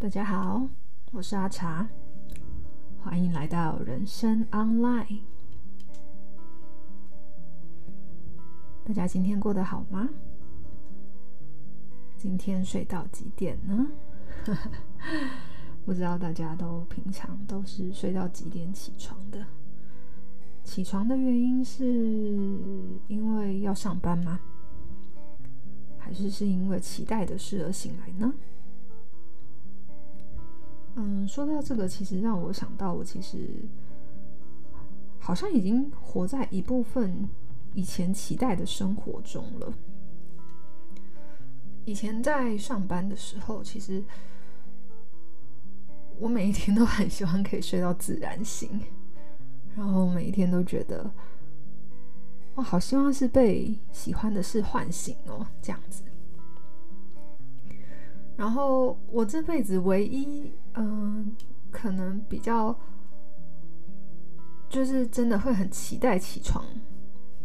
大家好，我是阿茶，欢迎来到人生 Online。大家今天过得好吗？今天睡到几点呢？不知道大家都平常都是睡到几点起床的？起床的原因是因为要上班吗？还是是因为期待的事而醒来呢？嗯，说到这个，其实让我想到，我其实好像已经活在一部分以前期待的生活中了。以前在上班的时候，其实我每一天都很希望可以睡到自然醒，然后每一天都觉得，我好希望是被喜欢的事唤醒哦，这样子。然后我这辈子唯一，嗯、可能比较，就是真的会很期待起床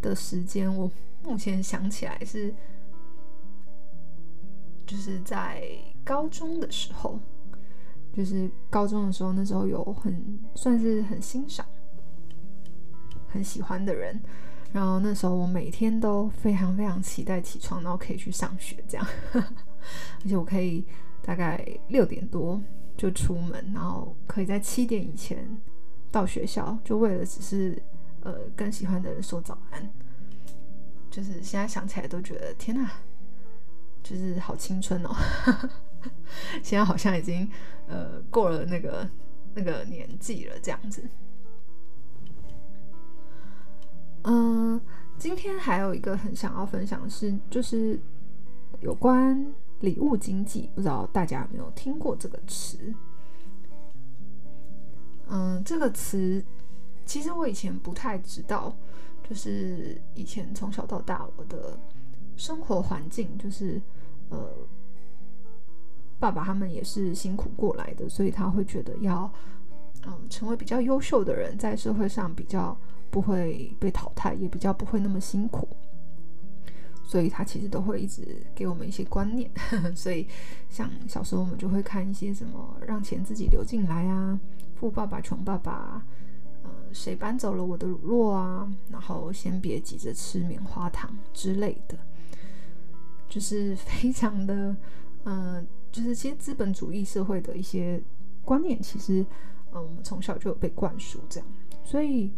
的时间，我目前想起来是，就是在高中的时候，就是高中的时候，那时候有很算是很欣赏、很喜欢的人，然后那时候我每天都非常非常期待起床，然后可以去上学，这样。而且我可以大概六点多就出门，然后可以在七点以前到学校，就为了只是呃跟喜欢的人说早安。就是现在想起来都觉得天哪，就是好青春哦！现在好像已经呃过了那个那个年纪了，这样子。嗯、今天还有一个很想要分享的是，就是有关。礼物经济，不知道大家有没有听过这个词？嗯，这个词其实我以前不太知道，就是以前从小到大我的生活环境，就是呃，爸爸他们也是辛苦过来的，所以他会觉得要嗯成为比较优秀的人，在社会上比较不会被淘汰，也比较不会那么辛苦。所以他其实都会一直给我们一些观念，所以像小时候我们就会看一些什么让钱自己流进来啊，富爸爸穷爸爸，呃，谁搬走了我的乳酪啊，然后先别急着吃棉花糖之类的，就是非常的，呃，就是其实资本主义社会的一些观念，其实，嗯，我们从小就有被灌输这样，所以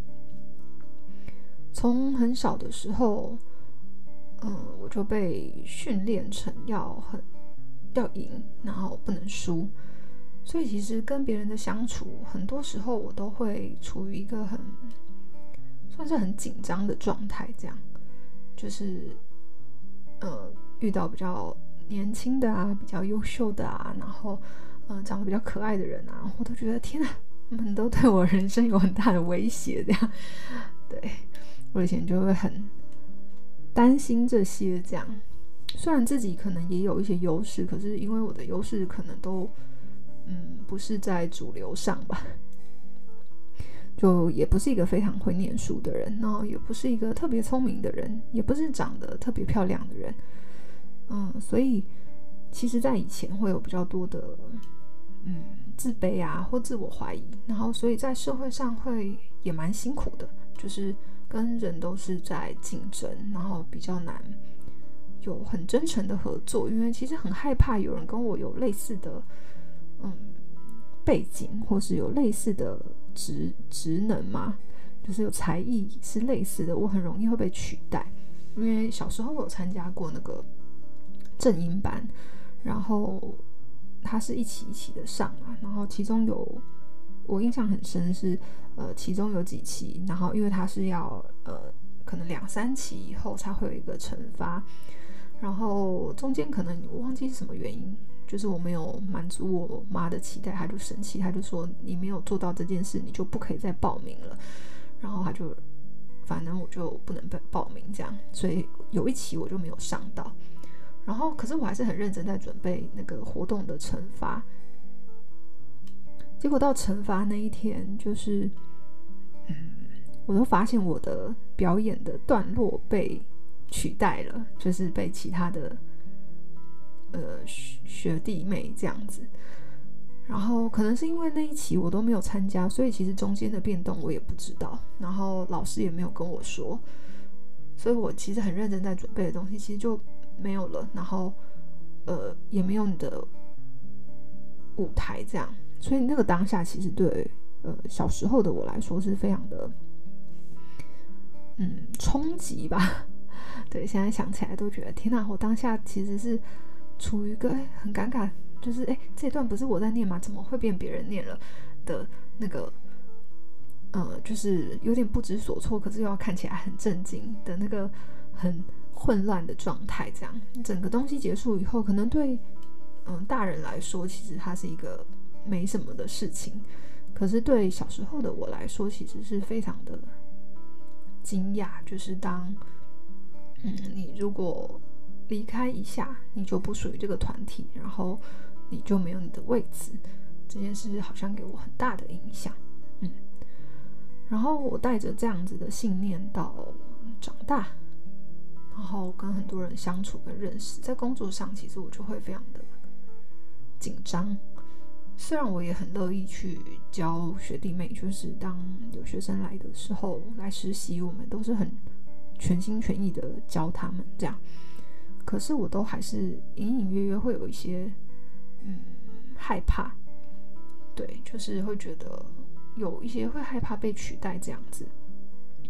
从很小的时候。嗯，我就被训练成要很要赢，然后不能输，所以其实跟别人的相处，很多时候我都会处于一个很算是很紧张的状态，这样就是呃遇到比较年轻的啊，比较优秀的啊，然后嗯、长得比较可爱的人啊，我都觉得天哪，他们都对我人生有很大的威胁，这样，对，我以前就会很。担心这些，这样。虽然自己可能也有一些优势，可是因为我的优势可能都嗯不是在主流上吧，就也不是一个非常会念书的人，然后也不是一个特别聪明的人，也不是长得特别漂亮的人，嗯，所以其实，在以前会有比较多的嗯自卑啊或自我怀疑，然后所以在社会上会也蛮辛苦的，就是。跟人都是在竞争，然后比较难有很真诚的合作，因为其实很害怕有人跟我有类似的嗯背景，或是有类似的职职能嘛，就是有才艺是类似的，我很容易会被取代。因为小时候我有参加过那个正音班，然后他是一期一期的上嘛，然后其中有。我印象很深是，呃，其中有几期，然后因为他是要，呃，可能两三期以后才会有一个惩罚，然后中间可能我忘记是什么原因，就是我没有满足我妈的期待，她就生气，她就说你没有做到这件事，你就不可以再报名了，然后她就，反正我就不能报报名这样，所以有一期我就没有上到，然后可是我还是很认真在准备那个活动的惩罚。结果到惩罚那一天，就是，嗯，我都发现我的表演的段落被取代了，就是被其他的呃学弟妹这样子。然后可能是因为那一期我都没有参加，所以其实中间的变动我也不知道，然后老师也没有跟我说，所以我其实很认真在准备的东西其实就没有了，然后呃也没有你的舞台这样，所以那个当下其实对呃小时候的我来说是非常的嗯冲击吧，对，现在想起来都觉得天哪，我当下其实是处于一个很尴尬。就是哎，这段不是我在念吗？怎么会变别人念了的那个，呃，就是有点不知所措，可是又要看起来很震惊的那个很混乱的状态。这样，整个东西结束以后，可能对嗯、大人来说，其实它是一个没什么的事情，可是对小时候的我来说，其实是非常的惊讶。就是当嗯，你如果离开一下，你就不属于这个团体，然后。你就没有你的位置，这件事好像给我很大的影响，嗯。然后我带着这样子的信念到长大，然后跟很多人相处跟认识，在工作上其实我就会非常的紧张。虽然我也很乐意去教学弟妹，就是当有学生来的时候来实习，我们都是很全心全意的教他们这样。可是我都还是隐隐约约会有一些。嗯，害怕，对，就是会觉得有一些会害怕被取代这样子，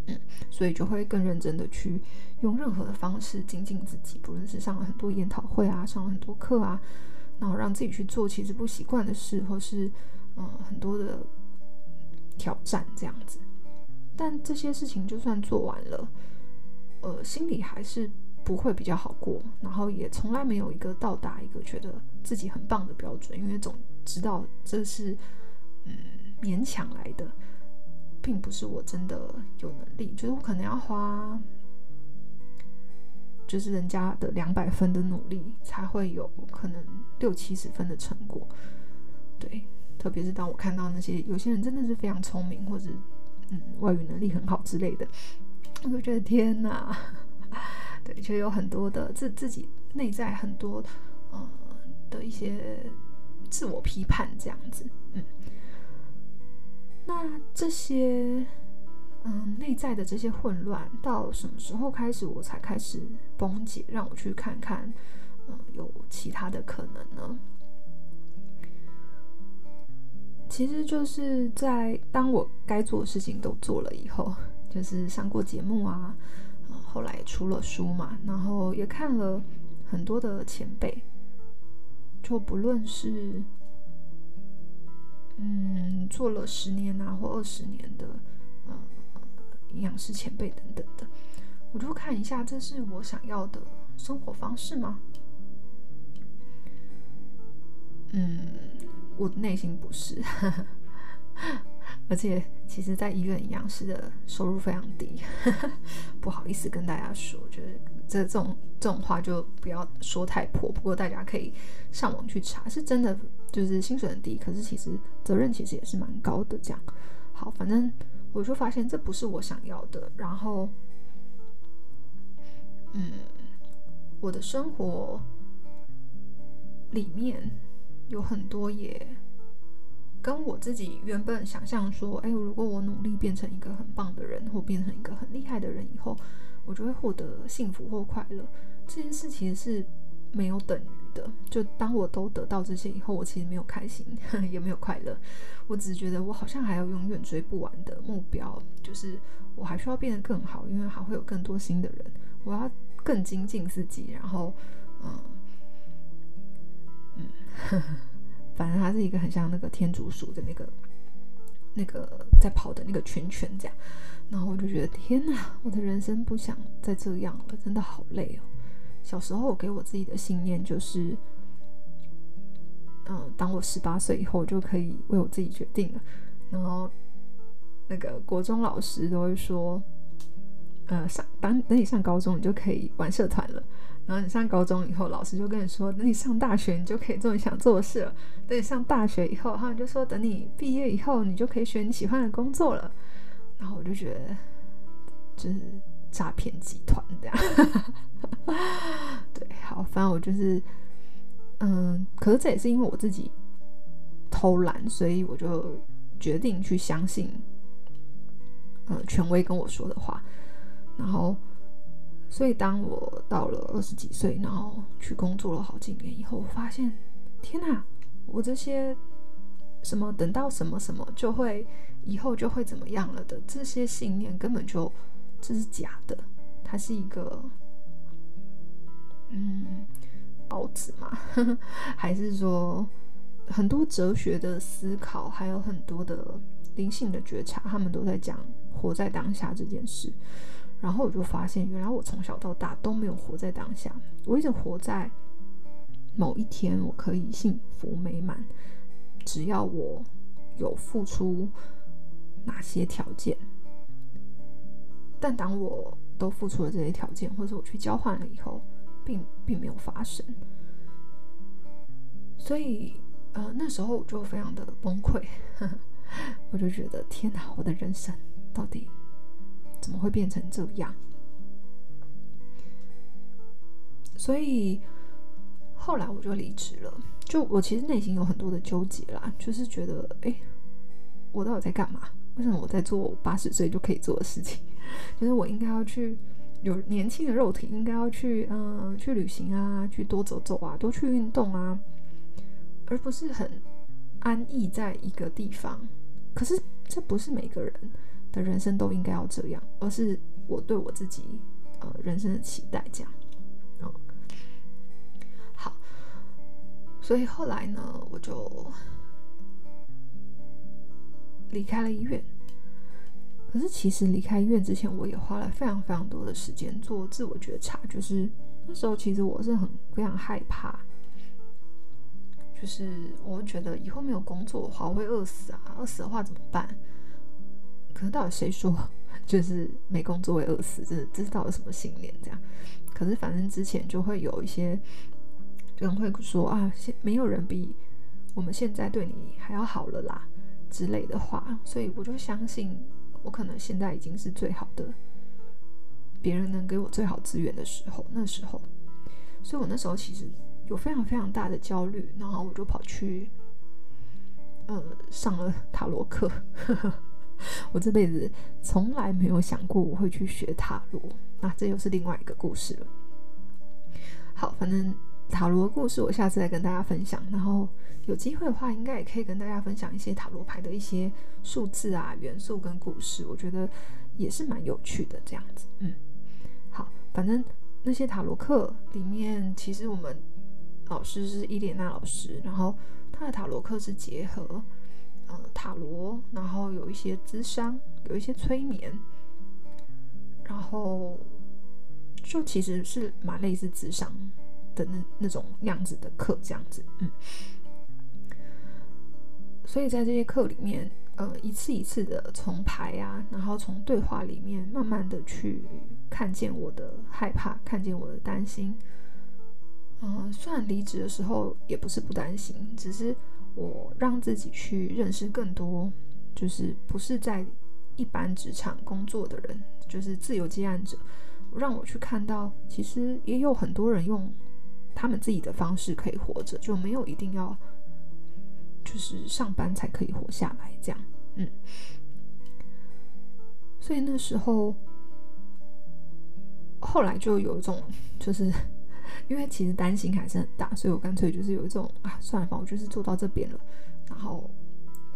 嗯，所以就会更认真的去用任何的方式精进自己，不论是上了很多研讨会啊，上了很多课啊，然后让自己去做其实不习惯的事，或是嗯很多的挑战这样子。但这些事情就算做完了，呃，心里还是。不会比较好过，然后也从来没有一个到达一个觉得自己很棒的标准，因为总知道这是嗯勉强来的，并不是我真的有能力，就是我可能要花就是人家的两百分的努力才会有可能六七十分的成果，对，特别是当我看到那些有些人真的是非常聪明或者嗯外语能力很好之类的，我就觉得天哪！对，就有很多的自自己内在很多呃的一些自我批判这样子，嗯，那这些嗯内在的这些混乱，到什么时候开始我才开始崩解？让我去看看，嗯，有其他的可能呢？其实就是在当我该做的事情都做了以后，就是上过节目啊。后来出了书嘛，然后也看了很多的前辈，就不论是嗯做了十年啊或二十年的呃营养师前辈等等的，我就看一下，这是我想要的生活方式吗？嗯，我内心不是。而且，其实，在医院营养师的收入非常低，不好意思跟大家说，就是这这种这种话就不要说太破。不过大家可以上网去查，是真的，就是薪水很低，可是其实责任其实也是蛮高的。这样，好，反正我就发现这不是我想要的。然后，嗯，我的生活里面有很多也。跟我自己原本想象说，哎，如果我努力变成一个很棒的人，或变成一个很厉害的人以后，我就会获得幸福或快乐。这件事其实是没有等于的。就当我都得到这些以后，我其实没有开心，也没有快乐。我只是觉得我好像还有永远追不完的目标，就是我还需要变得更好，因为还会有更多新的人，我要更精进自己。然后，嗯，嗯。反正它是一个很像那个天竺鼠的那个那个在跑的那个圈圈这样，然后我就觉得天哪，我的人生不想再这样了，真的好累哦。小时候给我自己的信念就是，嗯，当我十八岁以后就可以为我自己决定了。然后那个国中老师都会说，呃，上当等你上高中，你就可以玩社团了。然后你上高中以后，老师就跟你说，等你上大学，你就可以做你想做的事了。等你上大学以后，他们就说，等你毕业以后，你就可以选你喜欢的工作了。然后我就觉得，就是诈骗集团这样。对，好，反正我就是，嗯，可是这也是因为我自己偷懒，所以我就决定去相信，嗯，权威跟我说的话，然后。所以，当我到了二十几岁，然后去工作了好几年以后，我发现，天哪！我这些什么等到什么什么就会以后就会怎么样了的这些信念，根本就这是假的。它是一个，嗯，包子嘛，还是说很多哲学的思考，还有很多的灵性的觉察，他们都在讲活在当下这件事。然后我就发现，原来我从小到大都没有活在当下，我一直活在某一天我可以幸福美满，只要我有付出哪些条件。但当我都付出了这些条件，或者我去交换了以后，并并没有发生。所以，呃，那时候我就非常的崩溃，我就觉得天哪，我的人生到底……怎么会变成这样？所以后来我就离职了。就我其实内心有很多的纠结啦，就是觉得，哎，我到底在干嘛？为什么我在做八十岁就可以做的事情？就是我应该要去有年轻的肉体，应该要去嗯、去旅行啊，去多走走啊，多去运动啊，而不是很安逸在一个地方。可是这不是每个人。人生都应该要这样，而是我对我自己呃人生的期待这样。嗯，好，所以后来呢，我就离开了医院。可是其实离开医院之前，我也花了非常非常多的时间做自我觉察。就是那时候，其实我是很非常害怕，就是我觉得以后没有工作的话，我会饿死啊！饿死的话怎么办？可是到底谁说 就是没工作会饿死？这这是到底什么信念？这样？可是反正之前就会有一些人会说啊，现没有人比我们现在对你还要好了啦之类的话，所以我就相信我可能现在已经是最好的，别人能给我最好资源的时候，那时候，所以我那时候其实有非常非常大的焦虑，然后我就跑去呃上了塔罗课。我这辈子从来没有想过我会去学塔罗，那这又是另外一个故事了。好，反正塔罗的故事我下次再跟大家分享。然后有机会的话，应该也可以跟大家分享一些塔罗牌的一些数字啊、元素跟故事，我觉得也是蛮有趣的。这样子，嗯，好，反正那些塔罗课里面，其实我们老师是伊莲娜老师，然后他的塔罗课是结合。呃，塔罗，然后有一些咨商，有一些催眠，然后就其实是蛮类似咨商的那那种样子的课，这样子，嗯。所以在这些课里面，呃，一次一次的从牌啊，然后从对话里面，慢慢的去看见我的害怕，看见我的担心。嗯、呃，虽然离职的时候也不是不担心，只是。我让自己去认识更多，就是不是在一般职场工作的人，就是自由接案者。让我去看到，其实也有很多人用他们自己的方式可以活着，就没有一定要就是上班才可以活下来这样。嗯，所以那时候后来就有一种就是。因为其实担心还是很大，所以我干脆就是有一种啊，算了吧，我就是做到这边了，然后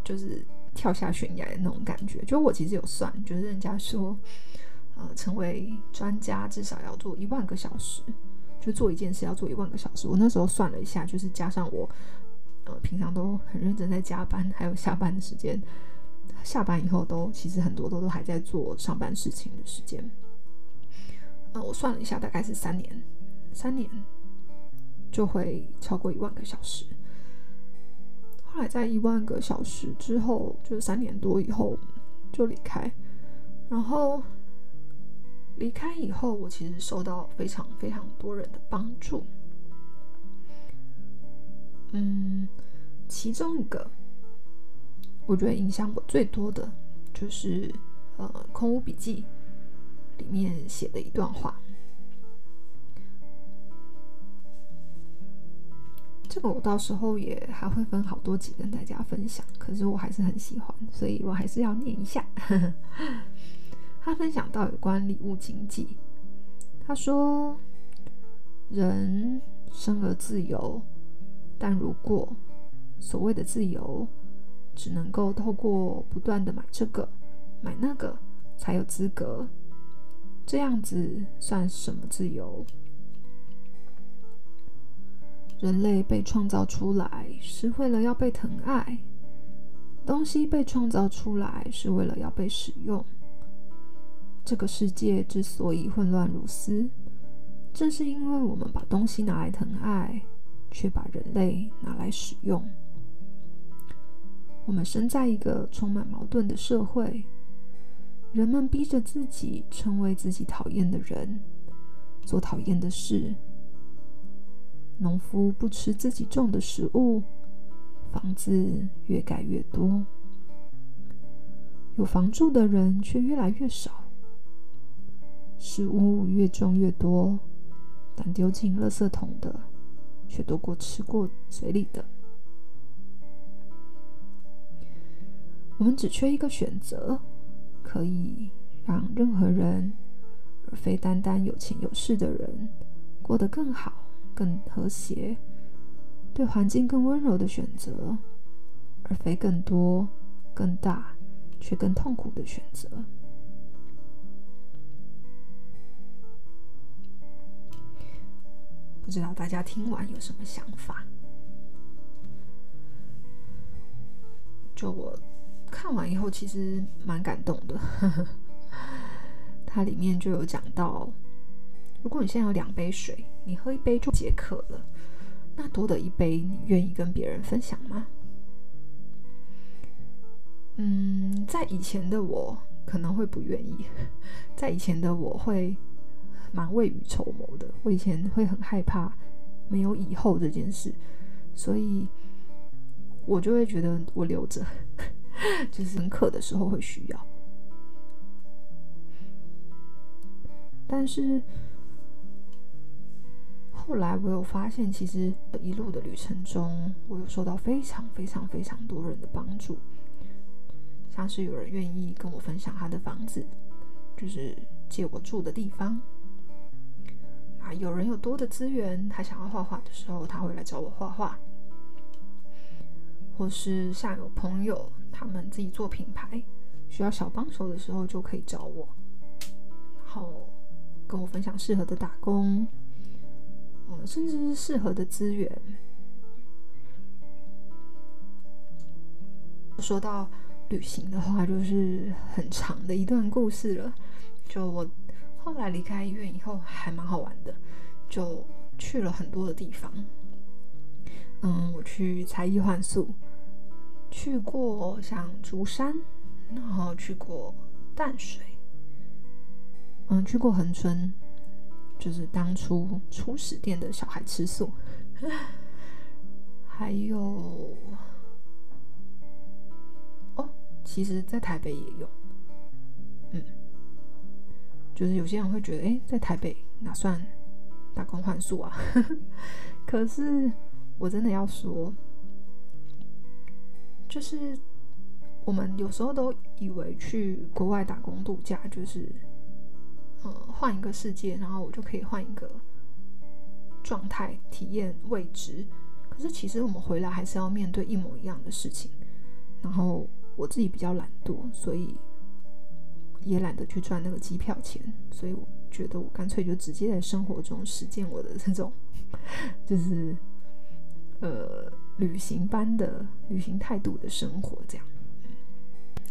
就是跳下悬崖的那种感觉。就我其实有算，就是人家说，呃，成为专家至少要做一万个小时，就做一件事要做一万个小时。我那时候算了一下，就是加上我呃平常都很认真在加班，还有下班的时间，下班以后都其实很多都都还在做上班事情的时间。呃，我算了一下，大概是三年。三年就会超过一万个小时。后来在一万个小时之后，就是三年多以后就离开。然后离开以后，我其实受到非常非常多人的帮助。嗯，其中一个我觉得影响我最多的，就是呃《空无笔记》里面写的一段话。这个我到时候也还会分好多集跟大家分享，可是我还是很喜欢，所以我还是要念一下。他分享到有关礼物经济，他说：“人生而自由，但如果所谓的自由只能够透过不断的买这个买那个才有资格，这样子算什么自由？”人类被创造出来是为了要被疼爱，东西被创造出来是为了要被使用。这个世界之所以混乱如斯，正是因为我们把东西拿来疼爱，却把人类拿来使用。我们生在一个充满矛盾的社会，人们逼着自己成为自己讨厌的人，做讨厌的事。农夫不吃自己种的食物，房子越盖越多；有房住的人却越来越少。食物越种越多，但丢进垃圾桶的却多过吃过嘴里的。我们只缺一个选择，可以让任何人，而非单单有钱有势的人，过得更好。更和谐，对环境更温柔的选择，而非更多、更大却更痛苦的选择。不知道大家听完有什么想法？就我看完以后，其实蛮感动的。它里面就有讲到。如果你现在有两杯水，你喝一杯就解渴了，那多的一杯，你愿意跟别人分享吗？嗯，在以前的我可能会不愿意，在以前的我会蛮未雨绸缪的，我以前会很害怕没有以后这件事，所以我就会觉得我留着，就是很渴的时候会需要，但是。后来我有发现，其实一路的旅程中，我有受到非常非常非常多人的帮助，像是有人愿意跟我分享他的房子，就是借我住的地方啊；有人有多的资源，他想要画画的时候，他会来找我画画；或是像有朋友他们自己做品牌，需要小帮手的时候，就可以找我，然后跟我分享适合的打工。甚至是适合的资源。说到旅行的话，就是很长的一段故事了。就我后来离开医院以后，还蛮好玩的，就去了很多的地方。嗯，我去才艺换宿，去过像竹山，然后去过淡水，嗯，去过恒春。就是当初初始店的小孩吃素，还有哦，其实，在台北也有，嗯，就是有些人会觉得，哎，在台北哪算打工换宿啊？可是我真的要说，就是我们有时候都以为去国外打工度假就是。呃，换一个世界，然后我就可以换一个状态体验未知。可是其实我们回来还是要面对一模一样的事情。然后我自己比较懒惰，所以也懒得去赚那个机票钱。所以我觉得我干脆就直接在生活中实践我的这种，就是呃旅行般的旅行态度的生活。这样，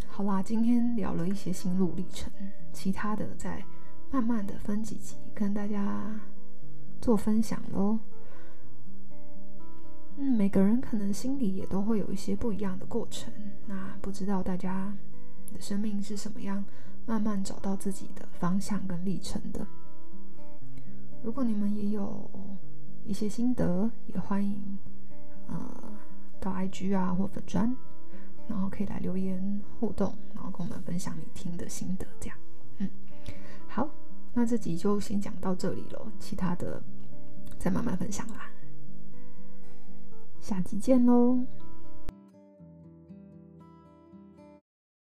好啦，今天聊了一些心路历程，其他的在。慢慢的分几集跟大家做分享喽。嗯，每个人可能心里也都会有一些不一样的过程。那不知道大家的生命是什么样慢慢找到自己的方向跟历程的。如果你们也有一些心得，也欢迎呃到 IG 啊或粉专，然后可以来留言互动，然后跟我们分享你听的心得，这样。好，那这集就先讲到这里了，其他的再慢慢分享啦。下集见喽！